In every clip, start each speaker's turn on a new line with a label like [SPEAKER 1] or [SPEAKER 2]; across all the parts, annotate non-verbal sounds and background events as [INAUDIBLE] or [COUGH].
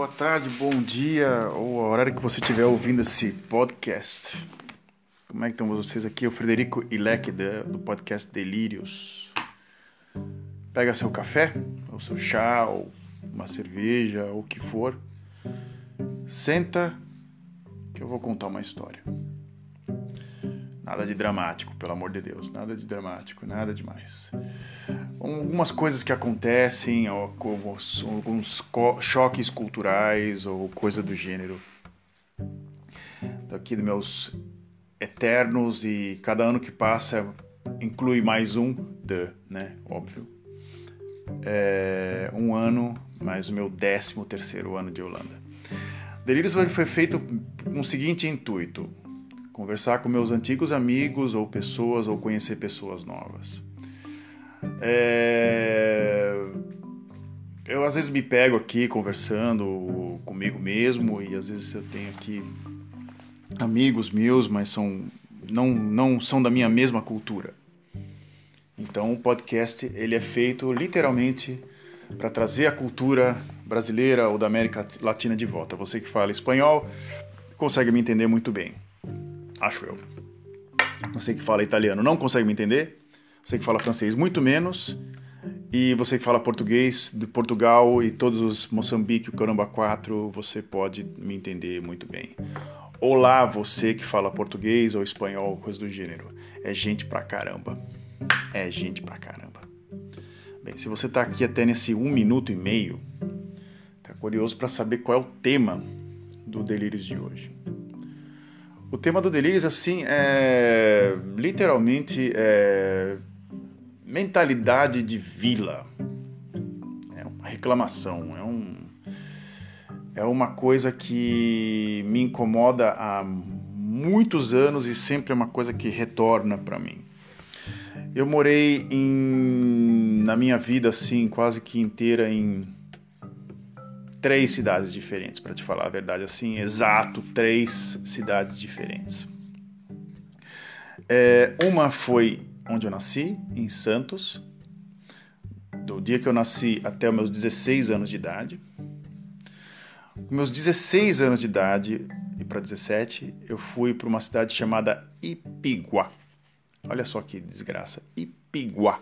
[SPEAKER 1] boa tarde, bom dia, ou a hora que você estiver ouvindo esse podcast. Como é que estão vocês aqui? O Frederico Ilek do podcast Delírios. Pega seu café, ou seu chá, ou uma cerveja, ou o que for. Senta que eu vou contar uma história. Nada de dramático, pelo amor de Deus, nada de dramático, nada demais algumas coisas que acontecem, ou alguns, alguns choques culturais ou coisa do gênero. Tô aqui dos meus eternos e cada ano que passa inclui mais um, de, né? Óbvio. É, um ano, mais o meu décimo terceiro ano de Holanda. Delírios foi feito com o seguinte intuito: conversar com meus antigos amigos ou pessoas ou conhecer pessoas novas. É... Eu às vezes me pego aqui conversando comigo mesmo e às vezes eu tenho aqui amigos meus, mas são não, não são da minha mesma cultura. Então o podcast ele é feito literalmente para trazer a cultura brasileira ou da América Latina de volta. Você que fala espanhol consegue me entender muito bem, acho eu. Você que fala italiano não consegue me entender? Você que fala francês muito menos, e você que fala português de Portugal e todos os Moçambique, o Caramba 4, você pode me entender muito bem. Olá, você que fala português ou espanhol, coisa do gênero. É gente pra caramba. É gente pra caramba. Bem, se você tá aqui até nesse um minuto e meio, tá curioso para saber qual é o tema do Delírios de hoje. O tema do Delírios, assim, é literalmente é, mentalidade de vila. É uma reclamação, é, um, é uma coisa que me incomoda há muitos anos e sempre é uma coisa que retorna para mim. Eu morei em, na minha vida assim, quase que inteira em três cidades diferentes, para te falar a verdade, assim, exato, três cidades diferentes. É, uma foi onde eu nasci, em Santos, do dia que eu nasci até os meus 16 anos de idade. Com meus 16 anos de idade e para 17, eu fui para uma cidade chamada Ipiguá. Olha só que desgraça, Ipiguá.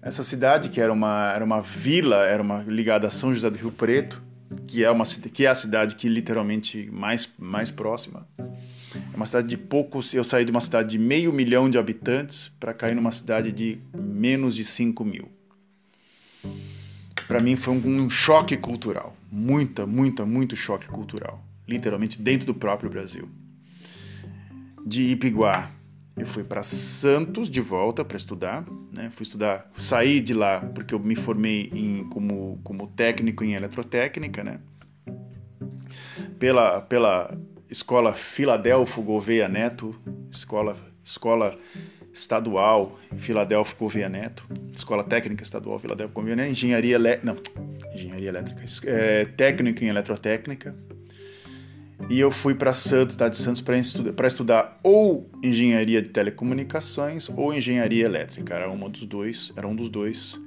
[SPEAKER 1] Essa cidade, que era uma, era uma vila, era uma ligada a São José do Rio Preto, que é, uma, que é a cidade que literalmente mais, mais próxima é uma cidade de poucos. Eu saí de uma cidade de meio milhão de habitantes para cair numa cidade de menos de 5 mil. Para mim foi um, choque cultural. Muita, muita, muito choque cultural. Literalmente dentro do próprio Brasil. De Ipiguá, eu fui para Santos de volta para estudar, né? Fui estudar, saí de lá porque eu me formei em, como, como técnico em eletrotécnica, né? Pela, pela Escola Filadelfo Gouveia Neto, Escola, Escola Estadual Filadelfo Gouveia Neto, Escola Técnica Estadual Filadelfo Gouveia Neto, Engenharia, não, Engenharia Elétrica, é, Técnico em Eletrotécnica. E eu fui para Santos, cidade de Santos, para estudar, estudar ou Engenharia de Telecomunicações ou Engenharia Elétrica. Era, uma dos dois, era um dos dois.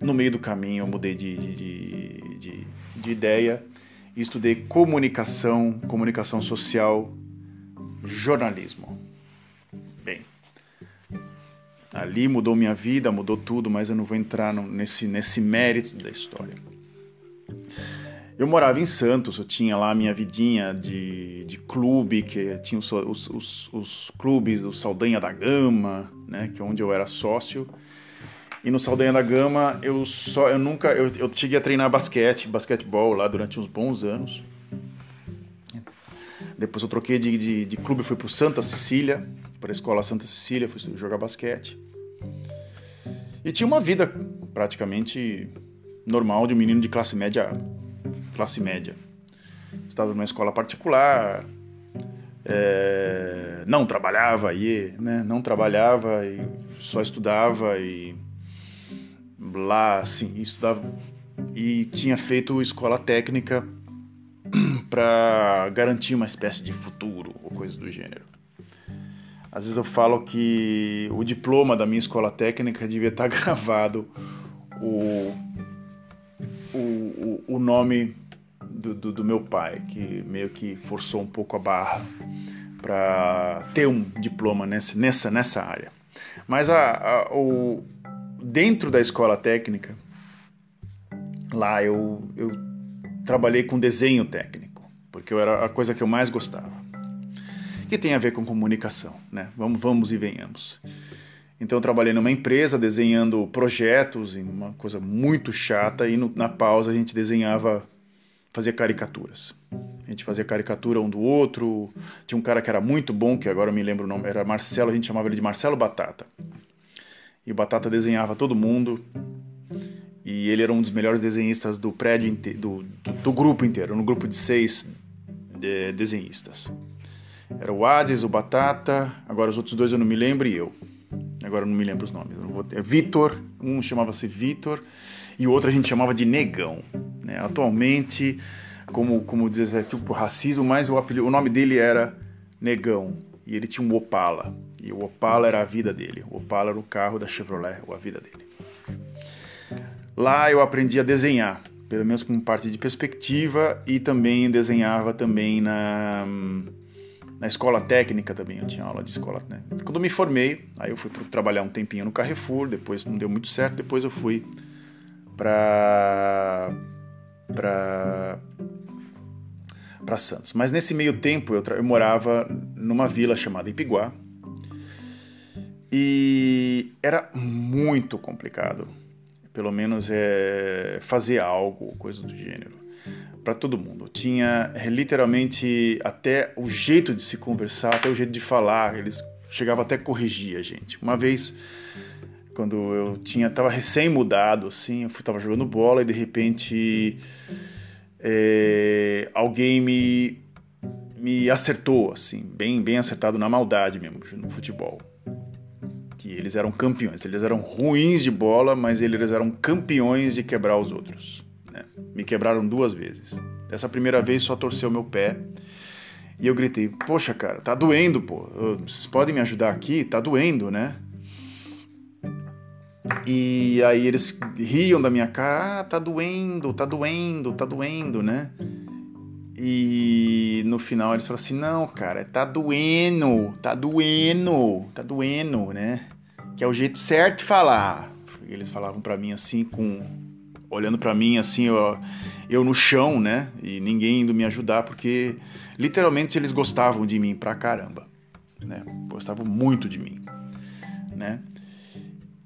[SPEAKER 1] No meio do caminho eu mudei de, de, de, de ideia estudei comunicação, comunicação social, jornalismo. Bem, ali mudou minha vida, mudou tudo, mas eu não vou entrar nesse, nesse mérito da história. Eu morava em Santos, eu tinha lá a minha vidinha de, de clube, que tinha os, os, os, os clubes do Saldanha da Gama, né, que é onde eu era sócio. E no Saldanha da Gama eu só eu nunca eu, eu cheguei a treinar basquete, basquetebol lá durante uns bons anos. Depois eu troquei de, de, de clube, fui para Santa Cecília, para a escola Santa Cecília, fui jogar basquete. E tinha uma vida praticamente normal de um menino de classe média, classe média. Estava numa escola particular, é, não trabalhava aí, né? Não trabalhava e só estudava e lá, assim, estudava e tinha feito escola técnica [CLEARS THROAT] para garantir uma espécie de futuro ou coisa do gênero. Às vezes eu falo que o diploma da minha escola técnica devia estar [LAUGHS] gravado o, o, o nome do, do, do meu pai, que meio que forçou um pouco a barra para ter um diploma nessa, nessa, nessa área. Mas a, a, o, dentro da escola técnica, lá eu, eu trabalhei com desenho técnico, porque era a coisa que eu mais gostava. Que tem a ver com comunicação, né? Vamos, vamos e venhamos. Então eu trabalhei numa empresa desenhando projetos, uma coisa muito chata, e no, na pausa a gente desenhava, fazia caricaturas. A gente fazia caricatura um do outro. Tinha um cara que era muito bom, que agora eu me lembro o nome, era Marcelo, a gente chamava ele de Marcelo Batata. E o Batata desenhava todo mundo. E ele era um dos melhores desenhistas do prédio do, do, do grupo inteiro, no grupo de seis de, desenhistas. Era o Hades, o Batata, agora os outros dois eu não me lembro e eu. Agora eu não me lembro os nomes. É Vitor, um chamava-se Vitor e o outro a gente chamava de Negão. Né? Atualmente, como, como diz, é tipo racismo, mas o, apelido, o nome dele era Negão e ele tinha um Opala. E o Opala era a vida dele. O Opala era o carro da Chevrolet, ou a vida dele. Lá eu aprendi a desenhar, pelo menos com parte de perspectiva e também desenhava também na na escola técnica também, eu tinha aula de escola, né? Quando me formei, aí eu fui trabalhar um tempinho no Carrefour, depois não deu muito certo, depois eu fui para para para Santos. Mas nesse meio tempo eu, eu morava numa vila chamada Ipiguá e era muito complicado, pelo menos é fazer algo, coisa do gênero para todo mundo. Tinha é, literalmente até o jeito de se conversar, até o jeito de falar, eles chegavam até a corrigir a gente. Uma vez, quando eu tinha tava recém mudado, assim, eu fui, tava jogando bola e de repente é, alguém me me acertou, assim, bem bem acertado na maldade mesmo, no futebol. Que eles eram campeões, eles eram ruins de bola, mas eles eram campeões de quebrar os outros. Né? Me quebraram duas vezes. Dessa primeira vez só torceu meu pé. E eu gritei: Poxa, cara, tá doendo, pô. Vocês podem me ajudar aqui? Tá doendo, né? E aí eles riam da minha cara: Ah, tá doendo, tá doendo, tá doendo, né? E no final eles falaram assim: Não, cara, tá doendo, tá doendo, tá doendo, né? Que é o jeito certo de falar. Eles falavam para mim assim com olhando para mim assim, eu, eu no chão, né? E ninguém indo me ajudar porque literalmente eles gostavam de mim pra caramba, né? Gostavam muito de mim, né?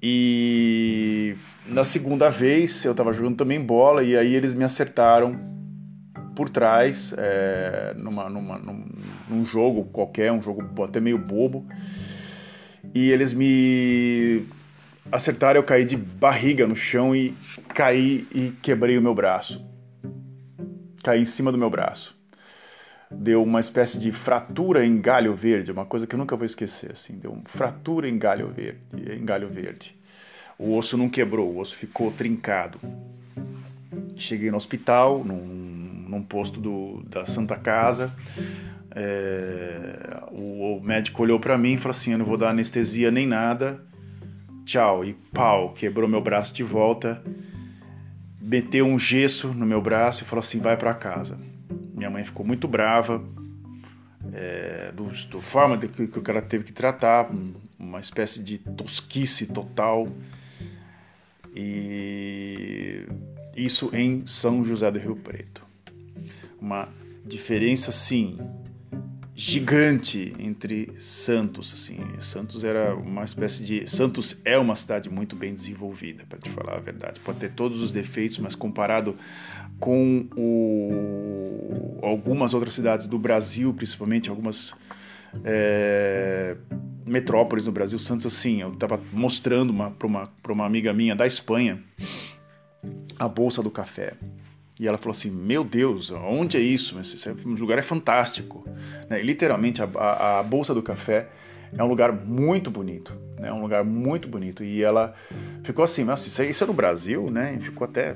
[SPEAKER 1] E na segunda vez eu tava jogando também bola e aí eles me acertaram por trás, é, numa, numa, num, num jogo qualquer, um jogo até meio bobo. E eles me acertaram, eu caí de barriga no chão e caí e quebrei o meu braço. Caí em cima do meu braço. Deu uma espécie de fratura em galho verde, uma coisa que eu nunca vou esquecer, assim, deu uma fratura em galho verde, em galho verde. O osso não quebrou, o osso ficou trincado. Cheguei no hospital, num, num posto do, da Santa Casa. É, o, o médico olhou para mim e falou assim: Eu não vou dar anestesia nem nada tchau, e pau, quebrou meu braço de volta, meteu um gesso no meu braço e falou assim: vai para casa. Minha mãe ficou muito brava, é, do, do forma de que, que o cara teve que tratar, uma espécie de tosquice total. E isso em São José do Rio Preto. Uma diferença, sim, gigante entre Santos, assim. Santos era uma espécie de Santos é uma cidade muito bem desenvolvida, para te falar a verdade. Pode ter todos os defeitos, mas comparado com o... algumas outras cidades do Brasil, principalmente algumas é... metrópoles no Brasil, Santos assim, eu estava mostrando para uma para uma amiga minha da Espanha a bolsa do café. E ela falou assim: Meu Deus, onde é isso? Esse lugar é fantástico. Né? literalmente, a, a, a, Bolsa do Café é um lugar muito bonito. É né? um lugar muito bonito. E ela ficou assim: Nossa, isso, é, isso é no Brasil, né? E ficou até.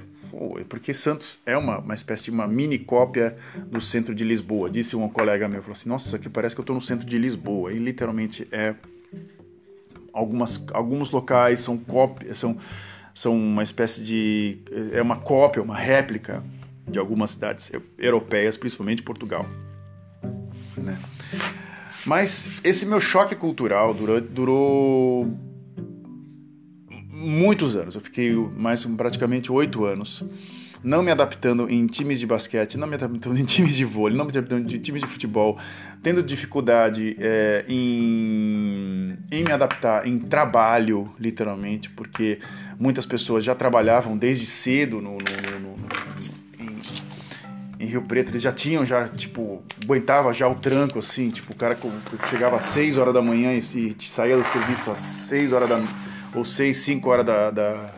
[SPEAKER 1] Porque Santos é uma, uma espécie de uma mini cópia do centro de Lisboa. Disse um colega meu: falou assim, Nossa, isso aqui parece que eu estou no centro de Lisboa. E literalmente é. Algumas, alguns locais são cópias, são são uma espécie de. é uma cópia, uma réplica de algumas cidades europeias, principalmente Portugal. Né? Mas esse meu choque cultural durou, durou muitos anos. Eu fiquei mais praticamente oito anos não me adaptando em times de basquete, não me adaptando [LAUGHS] em times de vôlei, não me adaptando em times de futebol, tendo dificuldade é, em, em me adaptar em trabalho, literalmente, porque muitas pessoas já trabalhavam desde cedo no, no, no, em, em, Rio Preto, eles já tinham, já, tipo, aguentava já o tranco, assim, tipo, o cara chegava às 6 horas da manhã e, e saía do serviço às 6 horas da ou 6, 5 horas da, da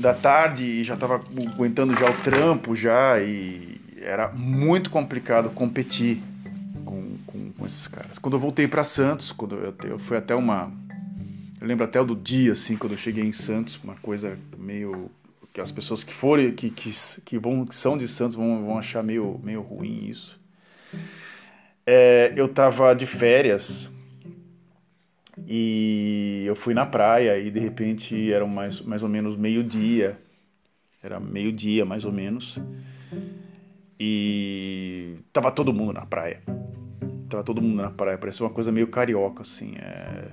[SPEAKER 1] da tarde e já estava aguentando já o trampo já e era muito complicado competir com, com, com esses caras. Quando eu voltei para Santos, quando eu, eu fui até uma eu lembro até do dia assim quando eu cheguei em Santos, uma coisa meio que as pessoas que forem que, que, que vão que são de Santos vão, vão achar meio meio ruim isso. É, eu tava de férias e eu fui na praia e de repente era mais, mais ou menos meio-dia. Era meio-dia, mais ou menos. E tava todo mundo na praia. Tava todo mundo na praia. Parecia uma coisa meio carioca, assim. É...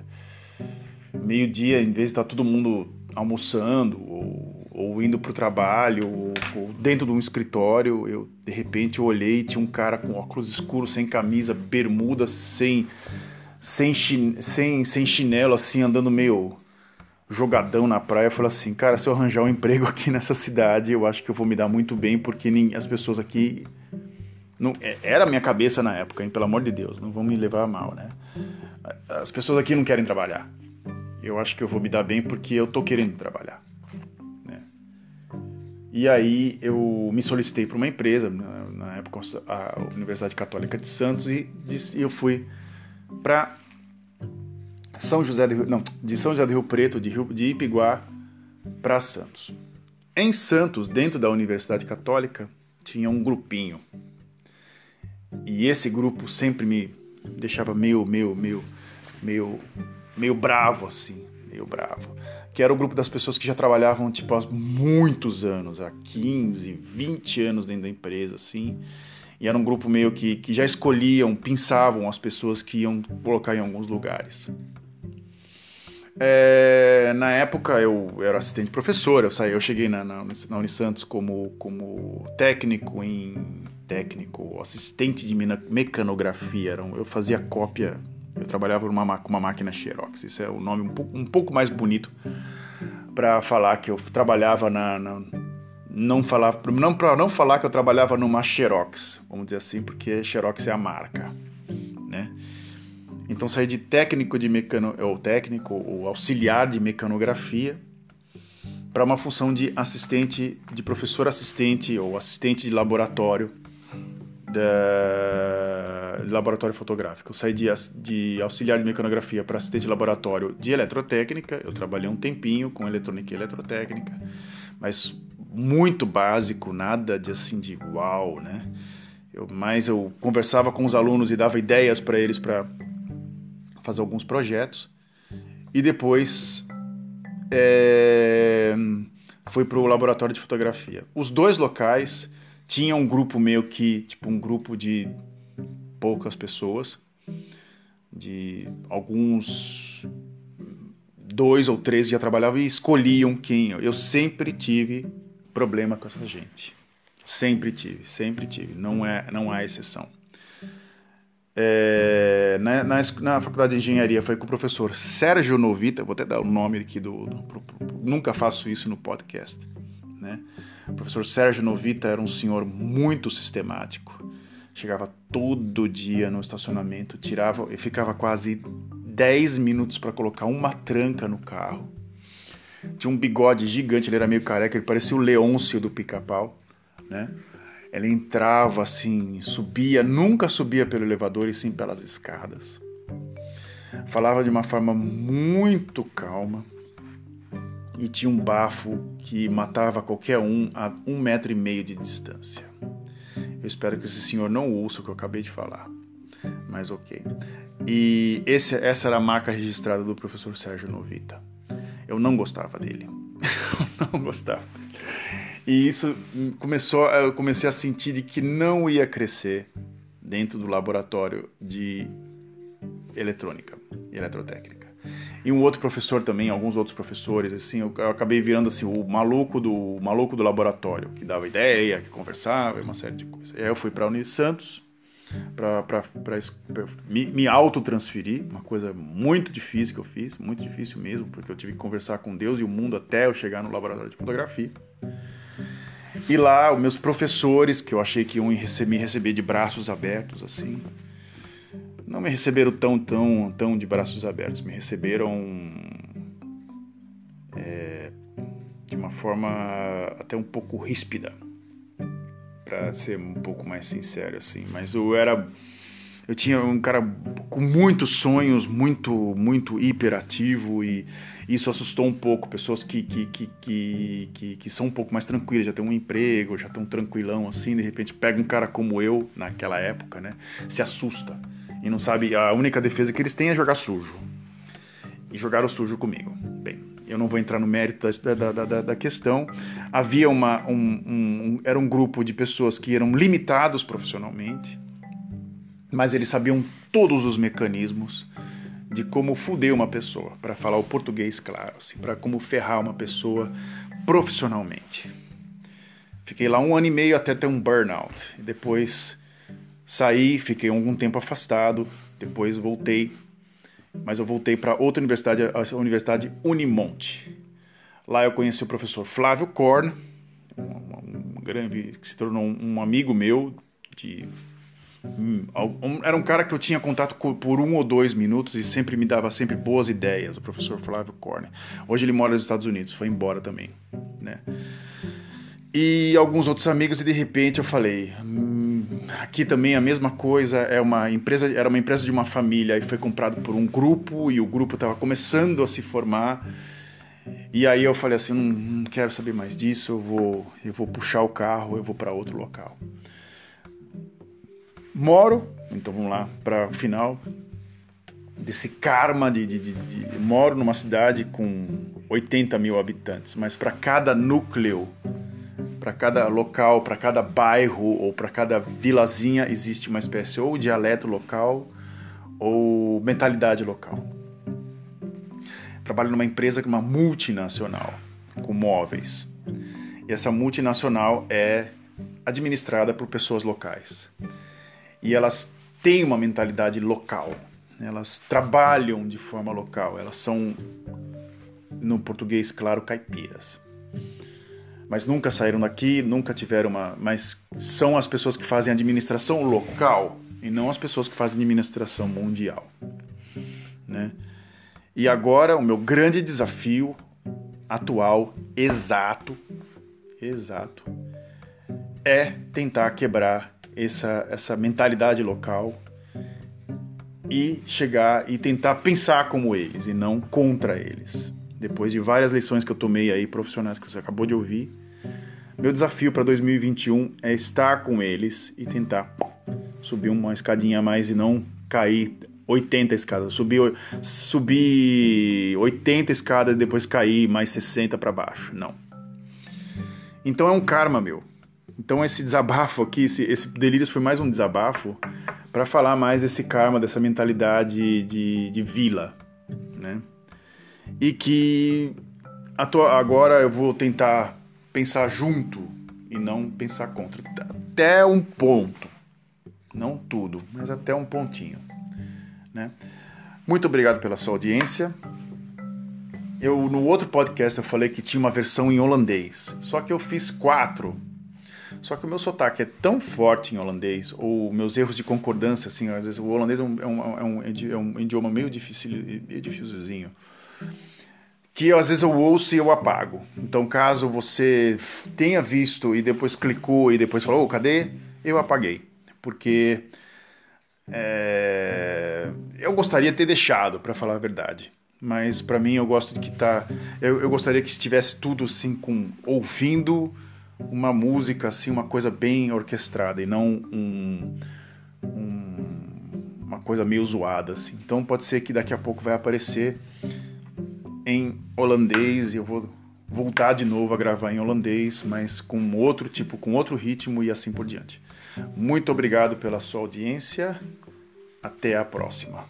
[SPEAKER 1] Meio-dia, em vez de estar tá todo mundo almoçando ou, ou indo pro trabalho ou, ou, dentro de um escritório, eu de repente eu olhei e tinha um cara com óculos escuros, sem camisa, bermuda, sem sem, sem, sem chinelo, assim, andando meio jogadão na praia. Falei assim, cara, se eu arranjar um emprego aqui [LAUGHS] nessa cidade, eu acho que eu vou me dar muito bem, porque nem, as pessoas aqui. Não, é, era a minha cabeça na época, hein? Pelo amor de Deus, não vão me levar mal, né? As pessoas aqui não querem trabalhar. Eu acho que eu vou me dar bem porque eu tô querendo trabalhar. Né? E aí eu me solicitei para uma empresa, na, época a Universidade Católica de Santos, e eu fui para São José de não, de São José do Rio Preto, de, Rio, de Ipiguá para Santos. Em Santos, dentro da Universidade Católica, tinha um grupinho. E esse grupo sempre me deixava meio, meio, meio, meio, meio bravo assim, meio bravo. Que era o grupo das pessoas que já trabalhavam tipo há muitos anos, há 15, 20 anos dentro da empresa assim e era um grupo meio que, que já escolhiam, pensavam as pessoas que iam colocar em alguns lugares. É, na época eu, era assistente professor, eu saí, eu cheguei na, na, na Unisantos como, como técnico em técnico, assistente de mecanografia, eu fazia cópia, eu trabalhava com uma, uma máquina Xerox, isso é o nome um pouco, um pouco mais bonito para falar que eu trabalhava na, na não falar, não para não falar que eu trabalhava numa Xerox, vamos dizer assim, porque Xerox é a marca, né? Então saí de técnico de mecano, ou técnico ou auxiliar de mecanografia para uma função de assistente, de professor assistente ou assistente de laboratório da laboratório fotográfico. Eu saí de, de auxiliar de mecanografia para assistente de laboratório de eletrotécnica. Eu trabalhei um tempinho com eletrônica e eletrotécnica, mas muito básico, nada de assim de uau, né? Eu, mas eu conversava com os alunos e dava ideias para eles para fazer alguns projetos. E depois é, fui para o laboratório de fotografia. Os dois locais tinham um grupo meio que, tipo, um grupo de poucas pessoas, de alguns dois ou três já trabalhavam e escolhiam quem. Eu sempre tive problema com essa gente. Sempre tive, sempre tive. Não, é, não há exceção. É, na, na, na, faculdade de engenharia foi com o professor Sérgio Novita, vou até dar o nome aqui do, do, nunca faço isso no podcast, né? O professor Sérgio Novita era um senhor muito sistemático. Chegava todo dia no estacionamento, tirava e ficava quase 10 minutos para colocar uma tranca no carro tinha um bigode gigante, ele era meio careca, ele parecia o Leôncio do pica-pau, né? Ele entrava assim, subia, nunca subia pelo elevador e sim pelas escadas. Falava de uma forma muito calma e tinha um bafo que matava qualquer um a um metro e meio de distância. Eu espero que esse senhor não ouça o que eu acabei de falar, mas ok. E esse, essa era a marca registrada do professor Sérgio Novita. Eu não gostava dele. [LAUGHS] não gostava. E isso começou, eu comecei a sentir de que não ia crescer dentro do laboratório de eletrônica e eletrotécnica. E um outro professor também, alguns outros professores, assim, eu, eu acabei virando assim o maluco do o maluco do laboratório, que dava ideia, que conversava, uma série de coisas. E aí eu fui para a Uni Santos para me, me autotransferir, uma coisa muito difícil que eu fiz, muito difícil mesmo, porque eu tive que conversar com Deus e o mundo até eu chegar no laboratório de fotografia. E lá, os meus professores, que eu achei que iam me receber de braços abertos, assim, não me receberam tão, tão, tão de braços abertos, me receberam é, de uma forma até um pouco ríspida, para ser um pouco mais sincero, assim. Mas eu era eu tinha um cara com muitos sonhos, muito, muito hiperativo e isso assustou um pouco pessoas que, que, que, que, que, que são um pouco mais tranquilas, já tem um emprego, já estão tranquilão assim, de repente pega um cara como eu, naquela época, né, se assusta e não sabe, a única defesa que eles têm é jogar sujo. E jogaram sujo comigo. Bem, eu não vou entrar no mérito da, da, da, da questão. Havia uma, um, um, era um grupo de pessoas que eram limitados profissionalmente, mas eles sabiam todos os mecanismos de como fuder uma pessoa, para falar o português claro, assim, para como ferrar uma pessoa profissionalmente. Fiquei lá um ano e meio até ter um burnout. Depois saí, fiquei algum tempo afastado, depois voltei, mas eu voltei para outra universidade, a Universidade Unimonte. Lá eu conheci o professor Flávio Korn, um, um grande que se tornou um amigo meu de Hum, era um cara que eu tinha contato por um ou dois minutos e sempre me dava sempre boas ideias, o professor Flávio Corner. Hoje ele mora nos Estados Unidos, foi embora também, né? E alguns outros amigos e de repente eu falei, aqui também a mesma coisa, é uma empresa, era uma empresa de uma família e foi comprado por um grupo e o grupo estava começando a se formar. E aí eu falei assim, não, não quero saber mais disso, eu vou, eu vou puxar o carro, eu vou para outro local. Moro, então vamos lá para o final desse karma de, de, de, de, Moro numa cidade com 80 mil habitantes, mas para cada núcleo, para cada local, para cada bairro ou para cada vilazinha existe uma espécie ou dialeto local ou mentalidade local. Trabalho numa empresa que é uma multinacional com móveis. E essa multinacional é administrada por pessoas locais e elas têm uma mentalidade local. Elas trabalham de forma local. Elas são, no português, claro, caipiras. Mas nunca saíram daqui, nunca tiveram uma. Mas são as pessoas que fazem administração local e não as pessoas que fazem administração mundial. Né? E agora o meu grande desafio atual, exato, exato, é tentar quebrar essa, essa mentalidade local e chegar e tentar pensar como eles e não contra eles. Depois de várias lições que eu tomei aí profissionais que você acabou de ouvir, meu desafio para 2021 é estar com eles e tentar subir uma escadinha a mais e não cair 80 escadas, subir, subir 80 escadas e depois cair mais 60 para baixo. Não. Então é um karma meu. Então esse desabafo aqui, esse, esse Delírios foi mais um desabafo para falar mais desse karma, dessa mentalidade de, de vila, né? E que agora eu vou tentar pensar junto e não pensar contra. Até um ponto. Não tudo, mas até um pontinho. Né? Muito obrigado pela sua audiência. Eu no outro podcast eu falei que tinha uma versão em holandês, só que eu fiz quatro só que o meu sotaque é tão forte em holandês, ou meus erros de concordância, assim, às vezes o holandês é um, é um, é um, é um idioma meio difícil, meio difícilzinho, que às vezes eu ouço e eu apago. Então, caso você tenha visto e depois clicou e depois falou, oh, cadê? Eu apaguei, porque é, eu gostaria de ter deixado, para falar a verdade. Mas para mim eu gosto de que tá, eu, eu gostaria que estivesse tudo assim com ouvindo uma música assim, uma coisa bem orquestrada e não um, um, uma coisa meio zoada assim. Então pode ser que daqui a pouco vai aparecer em holandês eu vou voltar de novo a gravar em holandês, mas com outro tipo, com outro ritmo e assim por diante. Muito obrigado pela sua audiência. Até a próxima.